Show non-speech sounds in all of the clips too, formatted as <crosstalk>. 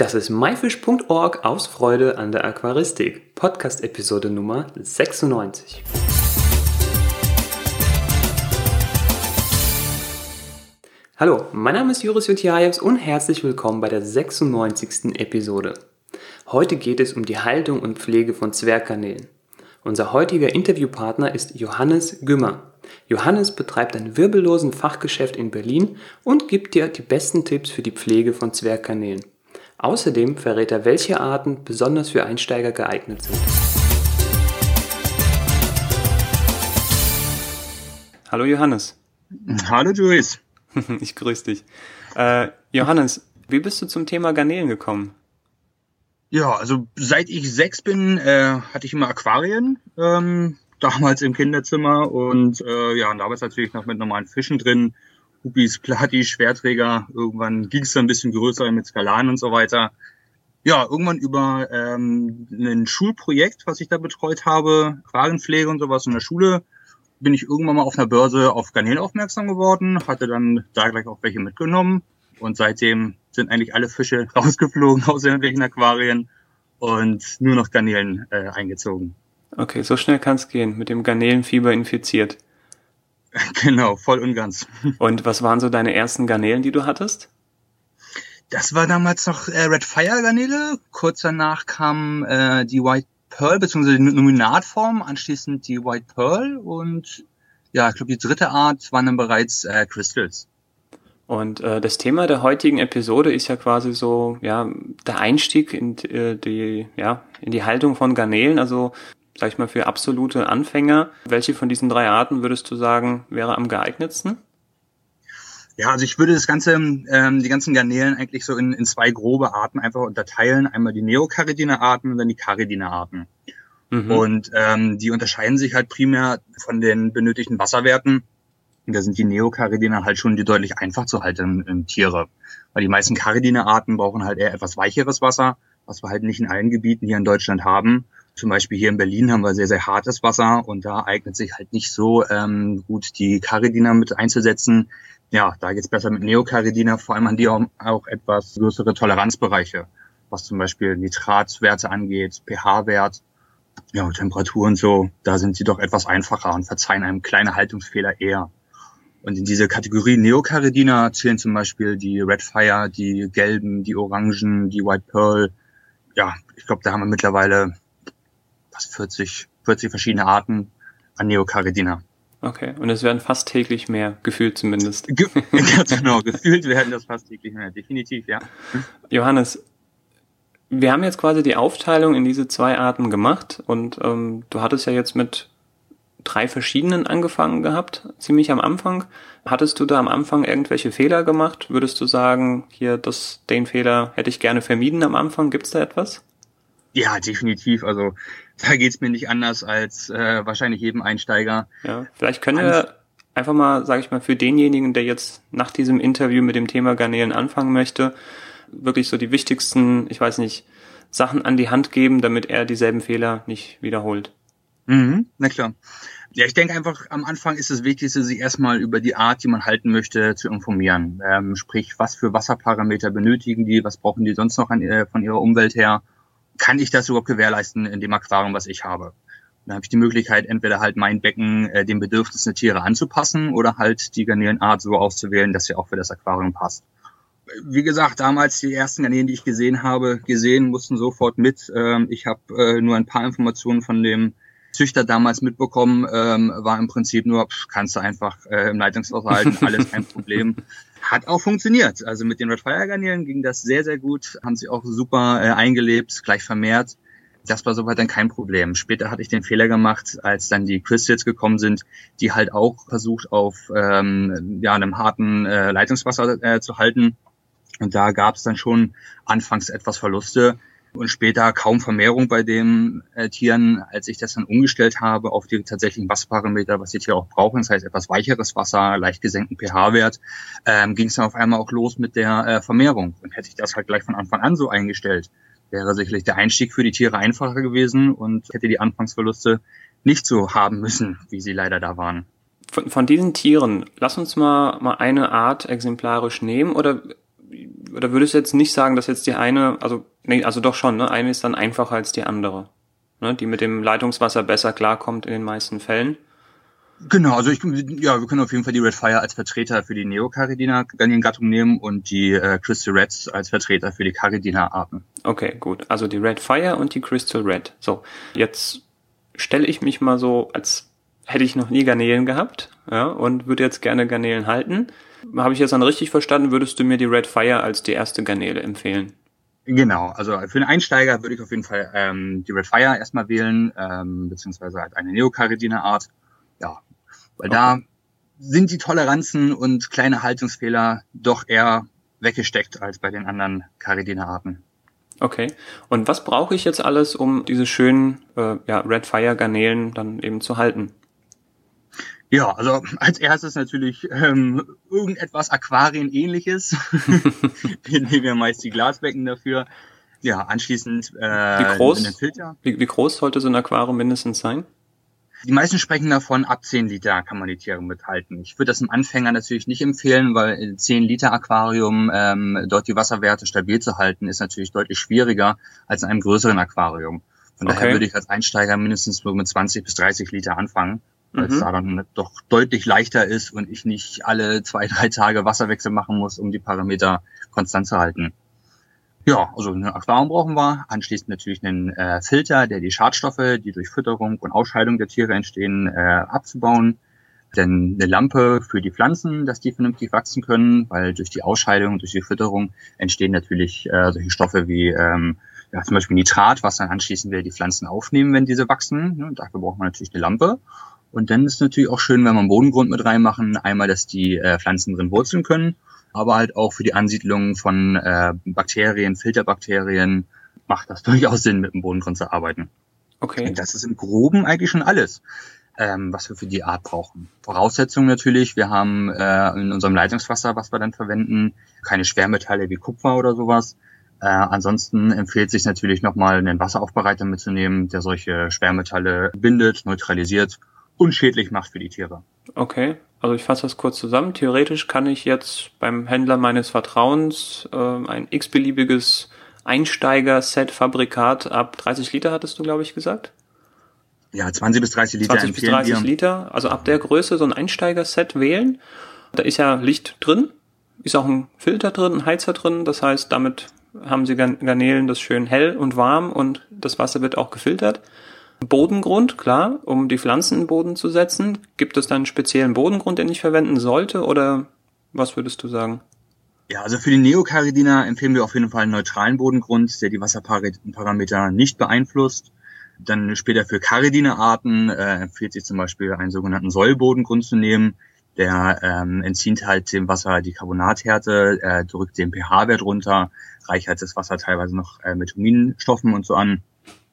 Das ist myfish.org aus Freude an der Aquaristik, Podcast-Episode Nummer 96. Hallo, mein Name ist Juris Jutjajews und herzlich willkommen bei der 96. Episode. Heute geht es um die Haltung und Pflege von Zwergkanälen. Unser heutiger Interviewpartner ist Johannes Gümmer. Johannes betreibt ein wirbellosen Fachgeschäft in Berlin und gibt dir die besten Tipps für die Pflege von Zwergkanälen. Außerdem verrät er, welche Arten besonders für Einsteiger geeignet sind. Hallo Johannes. Hallo Juris. <laughs> ich grüße dich. Äh, Johannes, wie bist du zum Thema Garnelen gekommen? Ja, also seit ich sechs bin, äh, hatte ich immer Aquarien, ähm, <laughs> damals im Kinderzimmer und äh, ja, und damals natürlich noch mit normalen Fischen drin. Hupis, Plati, Schwerträger. Irgendwann ging es ein bisschen größer mit Skalaren und so weiter. Ja, irgendwann über ähm, ein Schulprojekt, was ich da betreut habe, Aquarienpflege und sowas in der Schule, bin ich irgendwann mal auf einer Börse auf Garnelen aufmerksam geworden, hatte dann da gleich auch welche mitgenommen und seitdem sind eigentlich alle Fische <laughs> rausgeflogen aus irgendwelchen Aquarien und nur noch Garnelen äh, eingezogen. Okay, so schnell kann es gehen, mit dem Garnelenfieber infiziert. <laughs> Genau, voll und ganz. <laughs> Und was waren so deine ersten Garnelen, die du hattest? Das war damals noch äh, Red Fire Garnele. Kurz danach kam äh, die White Pearl, beziehungsweise die Nominatform, anschließend die White Pearl und ja, ich glaube, die dritte Art waren dann bereits äh, Crystals. Und äh, das Thema der heutigen Episode ist ja quasi so, ja, der Einstieg in äh, die, ja, in die Haltung von Garnelen. Also sag ich mal, für absolute Anfänger. Welche von diesen drei Arten würdest du sagen, wäre am geeignetsten? Ja, also ich würde das Ganze, ähm, die ganzen Garnelen eigentlich so in, in zwei grobe Arten einfach unterteilen. Einmal die Neocaridina-Arten und dann die Caridina-Arten. Mhm. Und ähm, die unterscheiden sich halt primär von den benötigten Wasserwerten. Und da sind die Neocaridina halt schon die deutlich einfach zu haltenden Tiere. Weil die meisten Caridina-Arten brauchen halt eher etwas weicheres Wasser, was wir halt nicht in allen Gebieten hier in Deutschland haben. Zum Beispiel hier in Berlin haben wir sehr, sehr hartes Wasser und da eignet sich halt nicht so ähm, gut die Caridina mit einzusetzen. Ja, da geht's besser mit Neocaridina, vor allem an die auch, auch etwas größere Toleranzbereiche, was zum Beispiel Nitratwerte angeht, pH-Wert, ja, Temperatur und so. Da sind sie doch etwas einfacher und verzeihen einem kleine Haltungsfehler eher. Und in diese Kategorie Neocaridina zählen zum Beispiel die Redfire, die gelben, die orangen, die White Pearl. Ja, ich glaube, da haben wir mittlerweile fast 40, 40 verschiedene Arten an Neocaridina. Okay, und es werden fast täglich mehr, gefühlt zumindest. Ge <laughs> genau, gefühlt werden das fast täglich mehr, definitiv, ja. Johannes, wir haben jetzt quasi die Aufteilung in diese zwei Arten gemacht und ähm, du hattest ja jetzt mit drei verschiedenen angefangen gehabt, ziemlich am Anfang. Hattest du da am Anfang irgendwelche Fehler gemacht? Würdest du sagen, hier, das, den Fehler hätte ich gerne vermieden am Anfang? Gibt es da etwas? Ja, definitiv. Also <laughs> da geht's mir nicht anders als äh, wahrscheinlich jedem Einsteiger. Ja, vielleicht können wir einfach mal, sage ich mal, für denjenigen, der jetzt nach diesem Interview mit dem Thema Garnelen anfangen möchte, wirklich so die wichtigsten, ich weiß nicht, Sachen an die Hand geben, damit er dieselben Fehler nicht wiederholt. Mhm, na klar. Ja, ich denke einfach, am Anfang ist es Wichtigste, sich erstmal über die Art, die man halten möchte, zu informieren. Ähm, sprich, was für Wasserparameter benötigen die, was brauchen die sonst noch an, äh, von ihrer Umwelt her kann ich das überhaupt gewährleisten in dem Aquarium, was ich habe? Dann habe ich die Möglichkeit, entweder halt mein Becken äh, den Bedürfnissen der Tiere anzupassen oder halt die Garnelenart so auszuwählen, dass sie auch für das Aquarium passt. Wie gesagt, damals die ersten Garnelen, die ich gesehen habe, gesehen, mussten sofort mit. Ähm, ich habe äh, nur ein paar Informationen von dem Züchter damals mitbekommen, ähm, war im Prinzip nur, pff, kannst du einfach äh, im Leitungswasser halten, <laughs> alles kein Problem. Hat auch funktioniert. Also mit den Red Fire Garnelen ging das sehr, sehr gut. Haben sie auch super äh, eingelebt, gleich vermehrt. Das war soweit dann kein Problem. Später hatte ich den Fehler gemacht, als dann die Crystals gekommen sind, die halt auch versucht auf ähm, ja, einem harten äh, Leitungswasser äh, zu halten. Und da gab es dann schon anfangs etwas Verluste und später kaum Vermehrung bei den äh, Tieren, als ich das dann umgestellt habe auf die tatsächlichen Wasserparameter, was die Tiere auch brauchen, das heißt etwas weicheres Wasser, leicht gesenkten pH-Wert, ähm, ging es dann auf einmal auch los mit der äh, Vermehrung. Und hätte ich das halt gleich von Anfang an so eingestellt, wäre sicherlich der Einstieg für die Tiere einfacher gewesen und hätte die Anfangsverluste nicht so haben müssen, wie sie leider da waren. Von, von diesen Tieren, lass uns mal, mal eine Art exemplarisch nehmen oder oder würdest du jetzt nicht sagen, dass jetzt die eine, also, nee, also doch schon, ne? Eine ist dann einfacher als die andere. Ne? Die mit dem Leitungswasser besser klarkommt in den meisten Fällen. Genau, also ich, ja, wir können auf jeden Fall die Red Fire als Vertreter für die Neocaridina Gattung nehmen und die äh, Crystal Reds als Vertreter für die Caridina Arten. Okay, gut. Also die Red Fire und die Crystal Red. So, jetzt stelle ich mich mal so, als hätte ich noch nie Garnelen gehabt, ja, und würde jetzt gerne Garnelen halten. Habe ich jetzt dann richtig verstanden, würdest du mir die Red Fire als die erste Garnele empfehlen? Genau, also für einen Einsteiger würde ich auf jeden Fall ähm, die Red Fire erstmal wählen, ähm, beziehungsweise halt eine Neocaridina Art. Ja, weil okay. da sind die Toleranzen und kleine Haltungsfehler doch eher weggesteckt als bei den anderen Caridina-Arten. Okay. Und was brauche ich jetzt alles, um diese schönen äh, ja, Red Fire Garnelen dann eben zu halten? Ja, also als erstes natürlich ähm, irgendetwas Aquarienähnliches. <laughs> Wir nehmen ja meist die Glasbecken dafür. Ja, anschließend äh, wie groß, Filter. Wie, wie groß sollte so ein Aquarium mindestens sein? Die meisten sprechen davon, ab 10 Liter kann man die Tiere mithalten. Ich würde das im Anfänger natürlich nicht empfehlen, weil in 10 Liter Aquarium ähm, dort die Wasserwerte stabil zu halten, ist natürlich deutlich schwieriger als in einem größeren Aquarium. Von okay. daher würde ich als Einsteiger mindestens nur mit 20 bis 30 Liter anfangen, weil mhm. es da dann doch deutlich leichter ist und ich nicht alle zwei, <laughs> drei Tage Wasserwechsel machen muss, um die Parameter konstant zu halten. Ja, also ein Aquarium brauchen wir. Anschließend natürlich einen äh, Filter, der die Schadstoffe, die durch Fütterung und Ausscheidung der Tiere entstehen, äh, abzubauen. Dann eine Lampe für die Pflanzen, dass die vernünftig wachsen können, weil durch die Ausscheidung, durch die Fütterung entstehen natürlich äh, solche Stoffe wie ähm, ja, zum Beispiel Nitrat, was dann anschließend wieder die Pflanzen aufnehmen, wenn diese wachsen. Ja, dafür braucht man natürlich eine Lampe. Und dann ist es natürlich auch schön, wenn wir einen Bodengrund mit reinmachen. Einmal, dass die äh, Pflanzen drin wurzeln können aber halt auch für die Ansiedlung von äh, Bakterien, Filterbakterien macht das <laughs> durchaus Sinn, mit dem Bodengrund zu arbeiten. Okay. Und das ist im Groben eigentlich schon alles, ähm, was wir für die Art brauchen. Voraussetzungen natürlich, wir haben äh, in unserem Leitungswasser, was wir dann verwenden, keine Schwermetalle wie Kupfer oder sowas. Äh, ansonsten empfiehlt sich natürlich nochmal einen Wasseraufbereiter mitzunehmen, der solche Schwermetalle bindet, neutralisiert, unschädlich macht für die Tiere. Okay, also ich fasse das kurz zusammen. Theoretisch kann ich jetzt beim Händler meines Vertrauens äh, ein x-beliebiges Einsteiger-Set-Fabrikat ab 30 Liter, hattest du, glaube ich, gesagt? Ja, 20 bis 30 Liter. 20 bis 30 wir. Liter, also ab der Größe so ein Einsteiger-Set wählen. Da ist ja Licht drin, ist auch ein Filter drin, ein Heizer drin. Das heißt, damit haben sie Garnelen das schön hell und warm und das Wasser wird auch gefiltert. Bodengrund, klar, um die Pflanzen in den Boden zu setzen. Gibt es dann einen speziellen Bodengrund, den ich verwenden sollte oder was würdest du sagen? Ja, also für die Neocaridina empfehlen wir auf jeden Fall einen neutralen Bodengrund, der die Wasserparameter nicht beeinflusst. Dann später für Caridina-Arten äh, empfiehlt sich zum Beispiel einen sogenannten Säulbodengrund zu nehmen. Der ähm, entzieht halt dem Wasser die Carbonathärte, äh, drückt den pH-Wert runter, reichert das Wasser teilweise noch äh, mit Huminstoffen und so an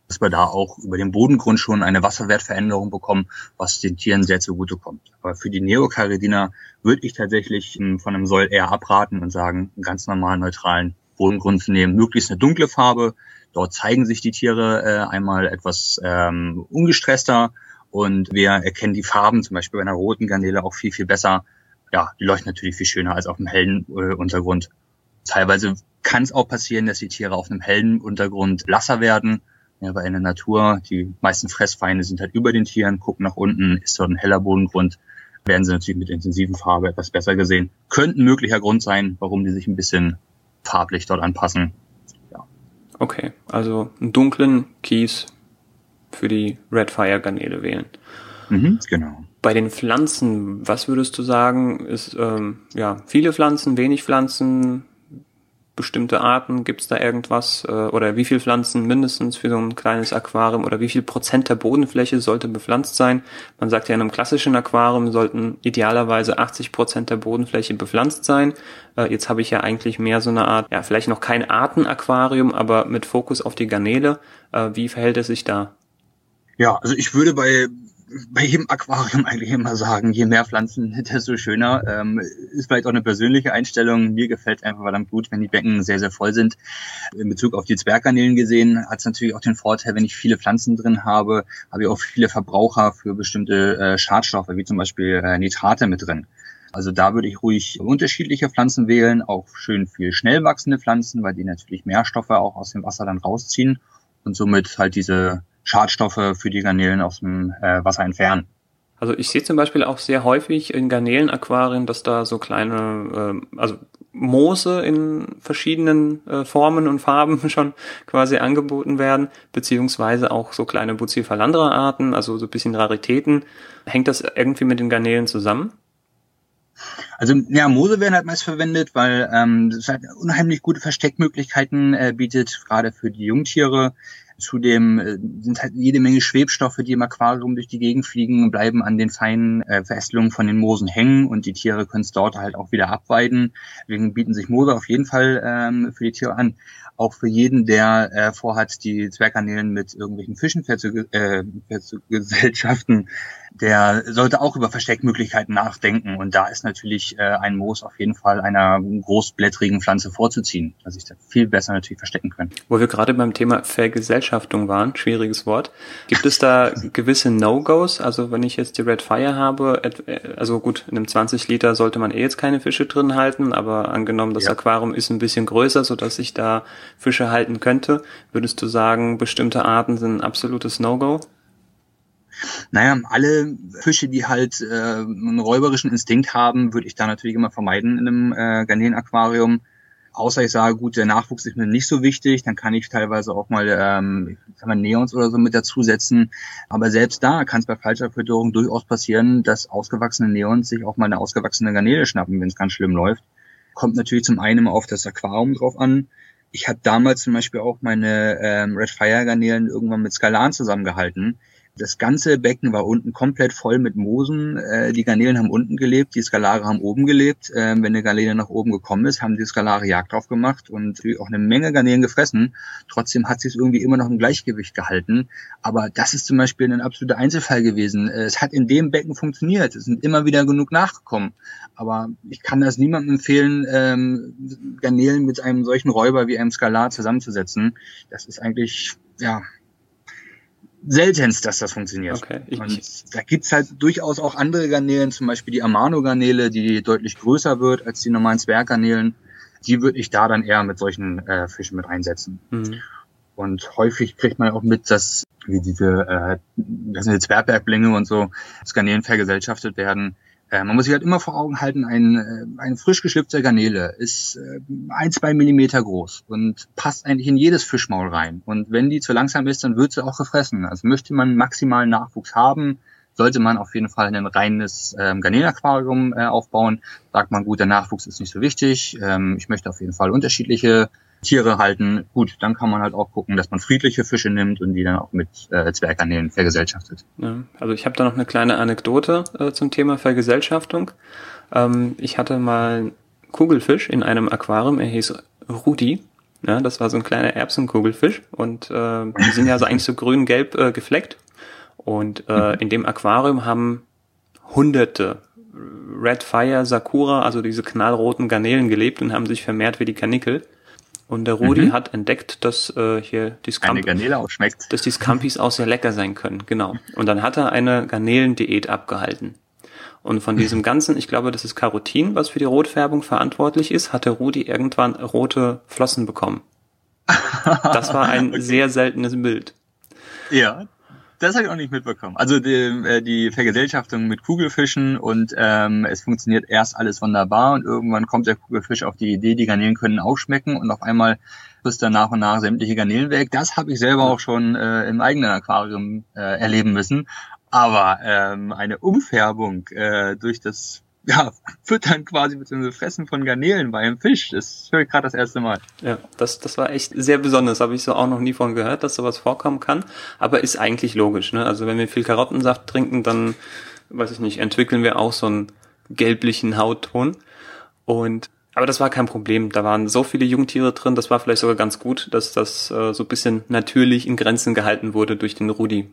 dass wir da auch über den Bodengrund schon eine Wasserwertveränderung bekommen, was den Tieren sehr zugutekommt. Aber für die Neocaridina würde ich tatsächlich ähm, von einem Soll eher abraten und sagen, einen ganz normalen, neutralen Bodengrund zu nehmen, möglichst eine dunkle Farbe. Dort zeigen sich die Tiere äh, einmal etwas ähm, ungestresster und wir erkennen die Farben, zum Beispiel bei einer roten Garnele, auch viel, viel besser. Ja, die leuchten natürlich viel schöner als auf einem hellen äh, Untergrund. Teilweise kann es auch passieren, dass die Tiere auf einem hellen Untergrund blasser werden ja, weil in der Natur, die meisten Fressfeinde sind halt über den Tieren, gucken nach unten, ist dort ein heller Bodengrund, werden sie natürlich mit intensiven Farbe etwas besser gesehen. Könnte ein möglicher Grund sein, warum die sich ein bisschen farblich dort anpassen. Ja. Okay, also einen dunklen Kies für die Red Fire Garnele wählen. Mhm, genau. Bei den Pflanzen, was würdest du sagen, ist ähm, ja viele Pflanzen, wenig Pflanzen, bestimmte Arten? Gibt es da irgendwas? Äh, oder wie viel Pflanzen mindestens für so ein kleines Aquarium? Oder wie viel Prozent der Bodenfläche sollte bepflanzt sein? Man sagt ja, in einem klassischen Aquarium sollten idealerweise 80 Prozent der Bodenfläche bepflanzt sein. Äh, jetzt habe ich ja eigentlich mehr so eine Art, ja, vielleicht noch kein Artenaquarium, aber mit Fokus auf die Garnele. Äh, wie verhält es sich da? Ja, also ich würde bei bei jedem Aquarium eigentlich immer sagen, je mehr Pflanzen, <laughs> desto schöner. Ähm, ist vielleicht auch eine persönliche Einstellung. Mir gefällt einfach verdammt gut, wenn die Becken sehr, sehr voll sind. In Bezug auf die Zwerggarnelen gesehen hat es natürlich auch den Vorteil, wenn ich viele Pflanzen drin habe, habe ich auch viele Verbraucher für bestimmte äh, Schadstoffe, wie zum Beispiel äh, Nitrate mit drin. Also da würde ich ruhig unterschiedliche Pflanzen wählen, auch schön viel schnell wachsende Pflanzen, weil die natürlich mehr Stoffe auch aus dem Wasser dann rausziehen und somit halt diese Schadstoffe für die Garnelen aus dem äh, Wasser entfernen. Also ich sehe zum Beispiel auch sehr häufig in Garnelenaquarien, dass da so kleine, äh, also Moose in verschiedenen äh, Formen und Farben <laughs> schon quasi angeboten werden, beziehungsweise auch so kleine Bucephalandra-Arten, also so ein bisschen Raritäten. Hängt das irgendwie mit den Garnelen zusammen? Also ja, Moose werden halt meist verwendet, weil ähm, es halt unheimlich gute Versteckmöglichkeiten äh, bietet, gerade für die Jungtiere. Zudem äh, sind halt jede Menge Schwebstoffe, die im Aquarium durch die Gegend fliegen, bleiben an den feinen äh, Verästelungen von den Moosen hängen und die Tiere können es dort halt auch wieder abweiden. Deswegen bieten sich Moose auf jeden Fall ähm, für die Tiere an. Auch für jeden, der äh, vorhat, die Zwergkanälen mit irgendwelchen Fischen äh, <laughs> Gesellschaften der sollte auch über Versteckmöglichkeiten nachdenken. Und da ist natürlich äh, ein Moos auf jeden Fall einer großblättrigen Pflanze vorzuziehen, dass sich da viel besser natürlich verstecken können. Wo wir gerade beim Thema Vergesellschaftung waren, schwieriges Wort, gibt es da <laughs> gewisse No-Gos? Also wenn ich jetzt die Red Fire habe, also gut, in einem 20 Liter sollte man eh jetzt keine Fische drin halten, aber angenommen, das ja. Aquarium ist ein bisschen größer, so dass ich da Fische halten könnte, würdest du sagen, bestimmte Arten sind ein absolutes No-Go? Naja, alle Fische, die halt äh, einen räuberischen Instinkt haben, würde ich da natürlich immer vermeiden in einem äh, Garnelen-Aquarium. Außer ich sage, gut, der Nachwuchs ist mir nicht so wichtig, dann kann ich teilweise auch mal, ähm, sag mal Neons oder so mit dazusetzen. Aber selbst da kann es bei falscher Fütterung durchaus passieren, dass ausgewachsene Neons sich auch mal eine ausgewachsene Garnele schnappen, wenn es ganz schlimm läuft. Kommt natürlich zum einen auf das Aquarium drauf an. Ich habe damals zum Beispiel auch meine ähm, Red Fire Garnelen irgendwann mit Skalan zusammengehalten das ganze Becken war unten komplett voll mit Moosen. Äh, die Garnelen haben unten gelebt, die Skalare haben oben gelebt. Äh, wenn eine Garnele nach oben gekommen ist, haben die Skalare Jagd drauf gemacht und auch eine Menge Garnelen gefressen. Trotzdem hat sich irgendwie immer noch im Gleichgewicht gehalten. Aber das ist zum Beispiel ein absoluter Einzelfall gewesen. Äh, es hat in dem Becken funktioniert. Es sind immer wieder genug nachgekommen. Aber ich kann das niemandem empfehlen, ähm, Garnelen mit einem solchen Räuber wie einem Skalar zusammenzusetzen. Das ist eigentlich, ja, seltenst, dass das funktioniert. Okay. Und da gibt's halt durchaus auch andere Garnelen, zum Beispiel die Amano-Garnele, die deutlich größer wird als die normalen Zwerggarnelen. Die würde ich da dann eher mit solchen äh, Fischen mit einsetzen. Mhm. Und häufig kriegt man auch mit, dass wie diese, äh, das sind Zwergbergblinge und so, Garnelen vergesellschaftet werden. Äh, man muss sich halt immer vor Augen halten, ein, äh, ein frisch geschlüpfter Garnele ist äh, ein, zwei Millimeter groß und passt eigentlich in jedes Fischmaul rein. Und wenn die zu langsam ist, dann wird sie auch gefressen. Also möchte man maximalen Nachwuchs haben, sollte man auf jeden Fall ein reines ähm, Garnelenaquarium äh, aufbauen. Sagt man, gut, der Nachwuchs ist nicht so wichtig. Ähm, ich möchte auf jeden Fall unterschiedliche Tiere halten, gut, dann kann man halt auch gucken, dass man friedliche Fische nimmt und die dann auch mit äh, Zwerggarnelen vergesellschaftet. Ja, also ich habe da noch eine kleine Anekdote äh, zum Thema Vergesellschaftung. Ähm, ich hatte mal einen Kugelfisch in einem Aquarium, er hieß Rudi. Ja, das war so ein kleiner Erbsenkugelfisch und äh, die sind ja so eigentlich so grün-gelb äh, gefleckt. Und äh, mhm. in dem Aquarium haben hunderte Red Fire Sakura, also diese knallroten Garnelen gelebt und haben sich vermehrt wie die Kanickel. Und der Rudi mhm. hat entdeckt, dass äh, hier die Garnele auch schmeckt. dass die Scampis auch sehr lecker sein können. Genau. Und dann hat er eine Garnelendiät abgehalten. Und von diesem ganzen, ich glaube, das ist Carotin, was für die Rotfärbung verantwortlich ist, hat der Rudi irgendwann rote Flossen bekommen. Das war ein <laughs> okay. sehr seltenes Bild. Ja, das habe ich auch nicht mitbekommen. Also die, äh, die Vergesellschaftung mit Kugelfischen und ähm, es funktioniert erst alles wunderbar und irgendwann kommt der Kugelfisch auf die Idee, die Garnelen können auch schmecken und auf einmal frisst er nach und nach sämtliche Garnelen weg. Das habe ich selber auch schon äh, im eigenen Aquarium äh, erleben müssen. Aber ähm, eine Umfärbung äh, durch das <laughs> ja, füttern quasi bzw. fressen von Garnelen bei einem Fisch. Das höre ich gerade das erste Mal. Ja, das, das war echt sehr besonders. Habe ich so auch noch nie von gehört, dass sowas vorkommen kann. Aber ist eigentlich logisch. Ne? Also wenn wir viel Karottensaft trinken, dann, weiß ich nicht, entwickeln wir auch so einen gelblichen Hautton. Und aber das war kein Problem. Da waren so viele Jungtiere drin, das war vielleicht sogar ganz gut, dass das äh, so ein bisschen natürlich in Grenzen gehalten wurde durch den Rudi.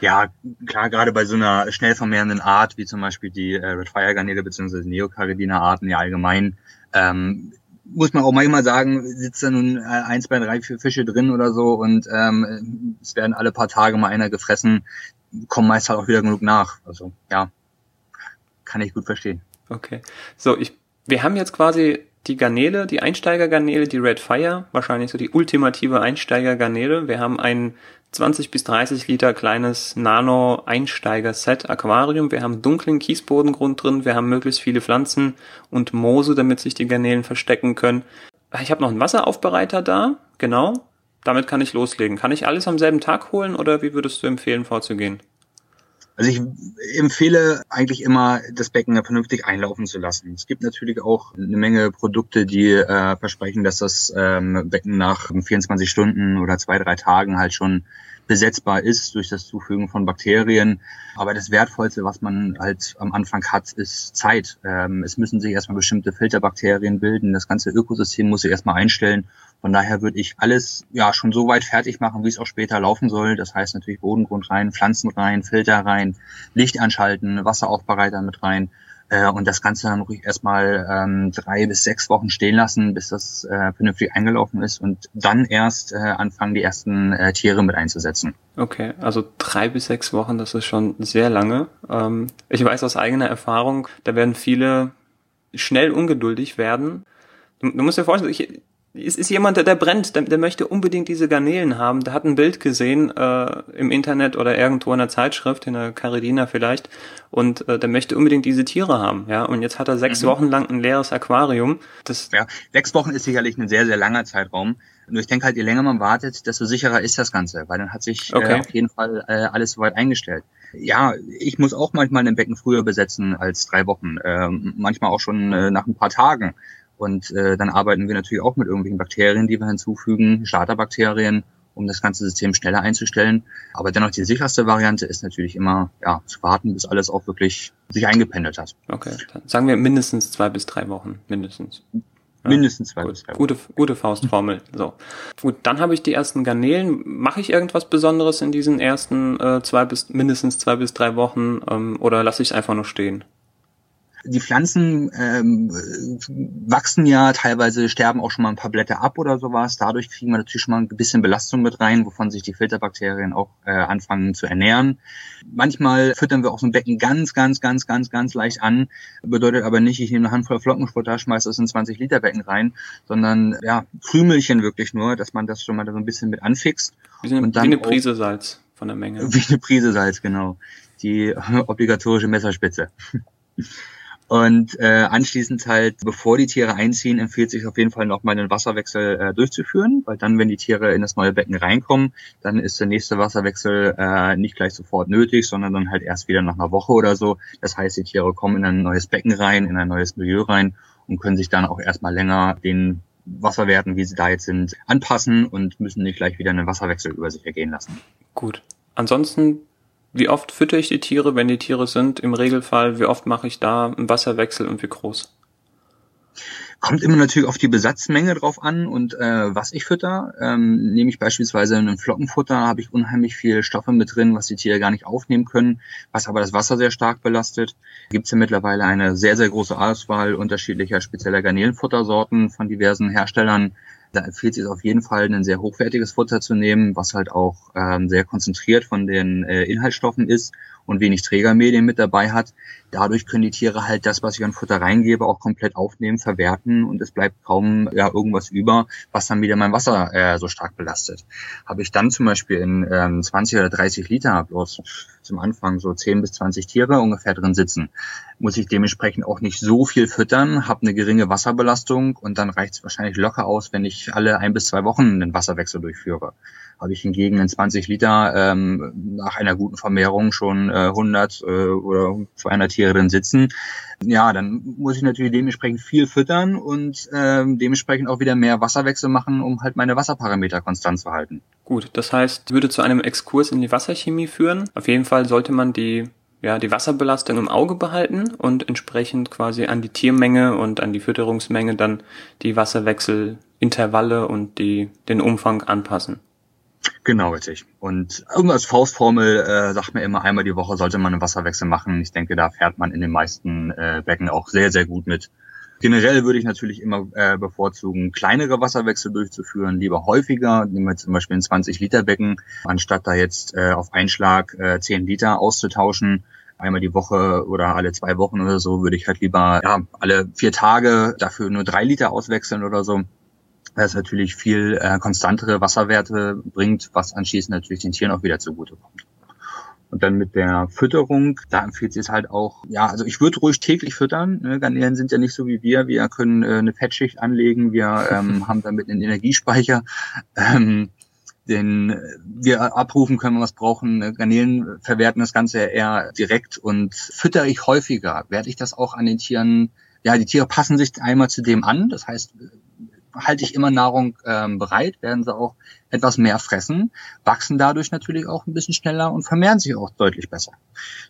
Ja, klar, gerade bei so einer schnell vermehrenden Art, wie zum Beispiel die äh, Red Fire Garnele bzw. Neocaridina Arten ja allgemein, ähm, muss man auch manchmal sagen, sitzt da nun äh, ein, zwei, drei, vier Fische drin oder so und ähm, es werden alle paar Tage mal einer gefressen, kommen meist halt auch wieder genug nach. Also ja, kann ich gut verstehen. Okay. So, ich, wir haben jetzt quasi die Garnele, die Einsteigergarnele, die Red Fire, wahrscheinlich so die ultimative Einsteigergarnele. Wir haben ein 20 bis 30 Liter kleines Nano-Einsteiger-Set Aquarium. Wir haben dunklen Kiesbodengrund drin. Wir haben möglichst viele Pflanzen und Moose, damit sich die Garnelen verstecken können. Ich habe noch einen Wasseraufbereiter da, genau. Damit kann ich loslegen. Kann ich alles am selben Tag holen oder wie würdest du empfehlen vorzugehen? Also ich empfehle eigentlich immer, das Becken vernünftig einlaufen zu lassen. Es gibt natürlich auch eine Menge Produkte, die äh, versprechen, dass das ähm, Becken nach 24 Stunden oder zwei, drei Tagen halt schon besetzbar ist durch das Zufügen von Bakterien. Aber das Wertvollste, was man halt am Anfang hat, ist Zeit. Ähm, es müssen sich erstmal bestimmte Filterbakterien bilden. Das ganze Ökosystem muss sich erstmal einstellen. Von daher würde ich alles ja schon so weit fertig machen, wie es auch später laufen soll. Das heißt natürlich Bodengrund rein, Pflanzen rein, Filter rein, Licht anschalten, Wasseraufbereiter mit rein. Äh, und das Ganze dann ruhig erstmal ähm, drei bis sechs Wochen stehen lassen, bis das äh, vernünftig eingelaufen ist und dann erst äh, anfangen, die ersten äh, Tiere mit einzusetzen. Okay, also drei bis sechs Wochen, das ist schon sehr lange. Ähm, ich weiß aus eigener Erfahrung, da werden viele schnell ungeduldig werden. Du, du musst dir vorstellen, ich, es ist jemand, der, der brennt, der, der möchte unbedingt diese Garnelen haben. Der hat ein Bild gesehen äh, im Internet oder irgendwo in einer Zeitschrift, in der Caridina vielleicht, und äh, der möchte unbedingt diese Tiere haben. Ja, und jetzt hat er sechs mhm. Wochen lang ein leeres Aquarium. Das ja, sechs Wochen ist sicherlich ein sehr, sehr langer Zeitraum. Nur ich denke halt, je länger man wartet, desto sicherer ist das Ganze, weil dann hat sich äh, okay. äh, auf jeden Fall äh, alles soweit eingestellt. Ja, ich muss auch manchmal ein Becken früher besetzen als drei Wochen, äh, manchmal auch schon äh, nach ein paar Tagen. Und äh, dann arbeiten wir natürlich auch mit irgendwelchen Bakterien, die wir hinzufügen, Starterbakterien, um das ganze System schneller einzustellen. Aber dennoch die sicherste Variante ist natürlich immer ja, zu warten, bis alles auch wirklich sich eingependelt hat. Okay, dann sagen wir mindestens zwei bis drei Wochen, mindestens. Ja, mindestens zwei gut, bis drei Wochen. Gute, gute Faustformel. <laughs> So. Gut, dann habe ich die ersten Garnelen. Mache ich irgendwas Besonderes in diesen ersten äh, zwei bis mindestens zwei bis drei Wochen ähm, oder lasse ich es einfach nur stehen? Die Pflanzen ähm, wachsen ja, teilweise sterben auch schon mal ein paar Blätter ab oder sowas. Dadurch kriegen wir natürlich schon mal ein bisschen Belastung mit rein, wovon sich die Filterbakterien auch äh, anfangen zu ernähren. Manchmal füttern wir auch so ein Becken ganz, ganz, ganz, ganz, ganz leicht an. Bedeutet aber nicht, ich nehme eine Handvoll Flockensputter, schmeiße das in 20 Liter Becken rein, sondern ja, Krümelchen wirklich nur, dass man das schon mal so ein bisschen mit anfixt. Wie, eine, und dann wie eine Prise Salz von der Menge. <laughs> Wie eine Prise Salz, genau. Die <laughs> obligatorische Messerspitze. <laughs> Und äh, anschließend halt, bevor die Tiere einziehen, empfiehlt sich auf jeden Fall nochmal einen Wasserwechsel äh, durchzuführen, weil dann, wenn die Tiere in das neue Becken reinkommen, dann ist der nächste Wasserwechsel äh, nicht gleich sofort nötig, sondern dann halt erst wieder nach einer Woche oder so. Das heißt, die Tiere kommen in ein neues Becken rein, in ein neues Milieu rein und können sich dann auch erstmal länger den Wasserwerten, wie sie da jetzt sind, anpassen und müssen nicht gleich wieder einen Wasserwechsel über sich ergehen lassen. Gut. Ansonsten wie oft fütter ich die Tiere, wenn die Tiere sind? Im Regelfall, wie oft mache ich da einen Wasserwechsel und wie groß? Kommt immer natürlich auf die Besatzmenge drauf an und äh, was ich fütter. Ähm, nehme ich beispielsweise einen Flockenfutter, habe ich unheimlich viel Stoffe mit drin, was die Tiere gar nicht aufnehmen können, was aber das Wasser sehr stark belastet. Gibt es ja mittlerweile eine sehr, sehr große Auswahl unterschiedlicher spezieller Garnelenfuttersorten von diversen Herstellern. Da empfiehlt sich auf jeden Fall, ein sehr hochwertiges Futter zu nehmen, was halt auch ähm, sehr konzentriert von den äh, Inhaltsstoffen ist und wenig Trägermedien mit dabei hat. Dadurch können die Tiere halt das, was ich an Futter reingebe, auch komplett aufnehmen, verwerten und es bleibt kaum ja, irgendwas über, was dann wieder mein Wasser äh, so stark belastet. Habe ich dann zum Beispiel in ähm, 20 oder 30 Liter bloß zum Anfang so 10 bis 20 Tiere ungefähr drin sitzen, muss ich dementsprechend auch nicht so viel füttern, habe eine geringe Wasserbelastung und dann reicht es wahrscheinlich locker aus, wenn ich alle ein bis zwei Wochen einen Wasserwechsel durchführe. Habe ich hingegen in 20 Liter ähm, nach einer guten Vermehrung schon äh, 100 äh, oder 200 Tiere drin sitzen, ja, dann muss ich natürlich dementsprechend viel füttern und ähm, dementsprechend auch wieder mehr Wasserwechsel machen, um halt meine Wasserparameter konstant zu halten. Gut, das heißt, würde zu einem Exkurs in die Wasserchemie führen. Auf jeden Fall sollte man die ja, die Wasserbelastung im Auge behalten und entsprechend quasi an die Tiermenge und an die Fütterungsmenge dann die Wasserwechselintervalle und die, den Umfang anpassen. Genau, richtig. Und irgendwas Faustformel äh, sagt mir immer, einmal die Woche sollte man einen Wasserwechsel machen. Ich denke, da fährt man in den meisten äh, Becken auch sehr, sehr gut mit. Generell würde ich natürlich immer äh, bevorzugen, kleinere Wasserwechsel durchzuführen, lieber häufiger, nehmen wir zum Beispiel ein 20 Liter Becken, anstatt da jetzt äh, auf Einschlag äh, 10 Liter auszutauschen einmal die Woche oder alle zwei Wochen oder so würde ich halt lieber ja, alle vier Tage dafür nur drei Liter auswechseln oder so. Weil es natürlich viel äh, konstantere Wasserwerte bringt, was anschließend natürlich den Tieren auch wieder zugutekommt. Und dann mit der Fütterung, da empfiehlt es halt auch, ja, also ich würde ruhig täglich füttern. Ne? Garnelen sind ja nicht so wie wir. Wir können äh, eine Fettschicht anlegen, wir ähm, <laughs> haben damit einen Energiespeicher. Ähm, den wir abrufen können, was brauchen. Garnelen verwerten das Ganze eher direkt und füttere ich häufiger, werde ich das auch an den Tieren, ja, die Tiere passen sich einmal zu dem an, das heißt, halte ich immer Nahrung ähm, bereit, werden sie auch etwas mehr fressen, wachsen dadurch natürlich auch ein bisschen schneller und vermehren sich auch deutlich besser.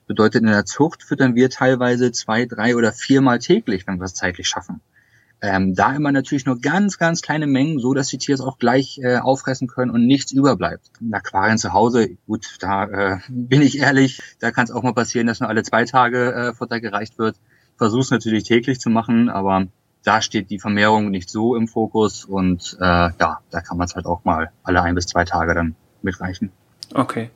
Bedeutet, in der Zucht füttern wir teilweise zwei, drei oder viermal täglich, wenn wir es zeitlich schaffen. Ähm, da immer natürlich nur ganz, ganz kleine Mengen, so dass die Tiere es auch gleich äh, auffressen können und nichts überbleibt. In Aquarien zu Hause, gut, da äh, <laughs> bin ich ehrlich, da kann es auch mal passieren, dass nur alle zwei Tage äh, Futter gereicht wird. Versuch's natürlich täglich zu machen, aber da steht die Vermehrung nicht so im Fokus und äh, ja, da kann man es halt auch mal alle ein bis zwei Tage dann mitreichen. Okay.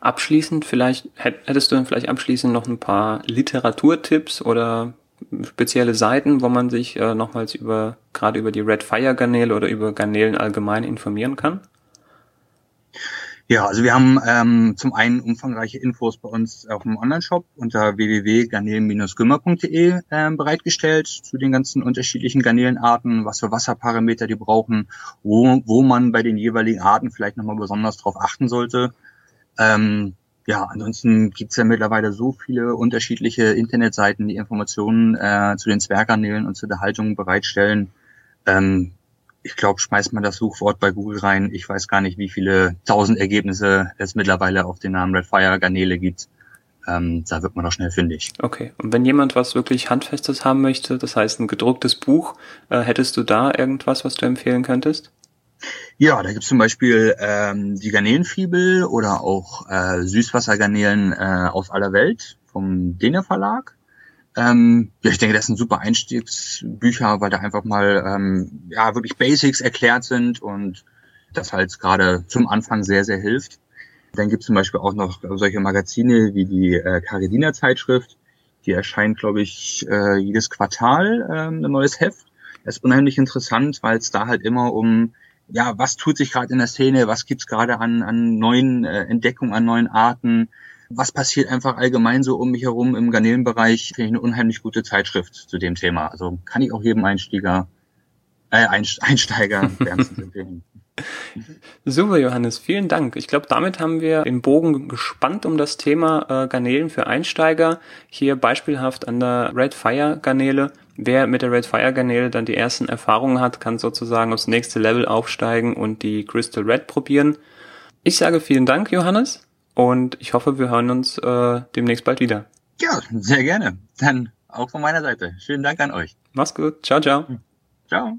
Abschließend vielleicht, hättest du dann vielleicht abschließend noch ein paar Literaturtipps oder spezielle Seiten, wo man sich äh, nochmals über, gerade über die Red Fire Garnele oder über Garnelen allgemein informieren kann? Ja, also wir haben ähm, zum einen umfangreiche Infos bei uns auf dem Online-Shop unter www.garnelen-gümmer.de äh, bereitgestellt zu den ganzen unterschiedlichen Garnelenarten, was für Wasserparameter die brauchen, wo, wo man bei den jeweiligen Arten vielleicht nochmal besonders drauf achten sollte. Ähm, ja, ansonsten gibt's ja mittlerweile so viele unterschiedliche Internetseiten, die Informationen äh, zu den Zwerggarnelen und zu der Haltung bereitstellen. Ähm, ich glaube, schmeißt man das Suchwort bei Google rein. Ich weiß gar nicht, wie viele tausend Ergebnisse es mittlerweile auf den Namen Redfire Garnele gibt. Ähm, da wird man doch schnell fündig. Okay. Und wenn jemand was wirklich Handfestes haben möchte, das heißt ein gedrucktes Buch, äh, hättest du da irgendwas, was du empfehlen könntest? Ja, da gibt's zum Beispiel ähm, die Garnelenfibel oder auch äh, Süßwassergarnelen äh, aus aller Welt vom Dene Verlag. Ähm, ja, ich denke, das sind super Einstiegsbücher, weil da einfach mal ähm, ja wirklich Basics erklärt sind und das halt gerade zum Anfang sehr, sehr hilft. Dann gibt's zum Beispiel auch noch solche Magazine wie die äh, Caridina Zeitschrift. Die erscheint, glaube ich, äh, jedes Quartal äh, ein neues Heft. Das ist unheimlich interessant, weil es da halt immer um ja, was tut sich gerade in der Szene, was gibt's gerade an, an neuen äh, Entdeckungen, an neuen Arten, was passiert einfach allgemein so um mich herum im Garnelenbereich, finde ich eine unheimlich gute Zeitschrift zu dem Thema. Also kann ich auch jedem Einsteiger, äh, <laughs> Einsteiger wärmstens empfehlen. <laughs> Super, Johannes, vielen Dank. Ich glaube, damit haben wir den Bogen gespannt um das Thema äh, Garnelen für Einsteiger. Hier beispielhaft an der Red Fire Garnele. Wer mit der Red Fire Garnele dann die ersten Erfahrungen hat, kann sozusagen aufs nächste Level aufsteigen und die Crystal Red probieren. Ich sage vielen Dank, Johannes, und ich hoffe, wir hören uns äh, demnächst bald wieder. Ja, sehr gerne. Dann auch von meiner Seite. Schönen Dank an euch. Mach's gut. Ciao, ciao. Ciao.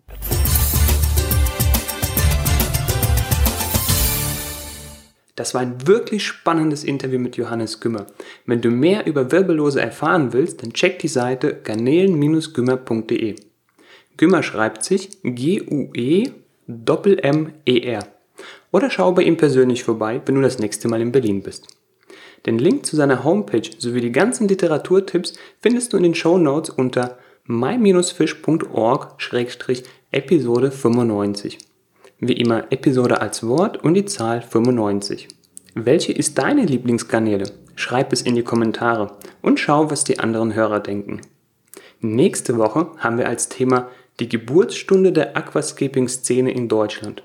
Das war ein wirklich spannendes Interview mit Johannes Gümmer. Wenn du mehr über Wirbellose erfahren willst, dann check die Seite garnelen-gümmer.de. Gümmer schreibt sich G-U-E-M-M-E-R. Oder schau bei ihm persönlich vorbei, wenn du das nächste Mal in Berlin bist. Den Link zu seiner Homepage sowie die ganzen Literaturtipps findest du in den Show Notes unter my-fish.org-episode 95. Wie immer Episode als Wort und die Zahl 95. Welche ist deine Lieblingsgarnele? Schreib es in die Kommentare und schau, was die anderen Hörer denken. Nächste Woche haben wir als Thema die Geburtsstunde der Aquascaping-Szene in Deutschland.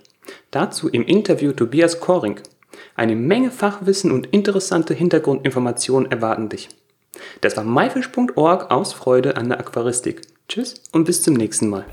Dazu im Interview Tobias Koring. Eine Menge Fachwissen und interessante Hintergrundinformationen erwarten dich. Das war myfish.org aus Freude an der Aquaristik. Tschüss und bis zum nächsten Mal.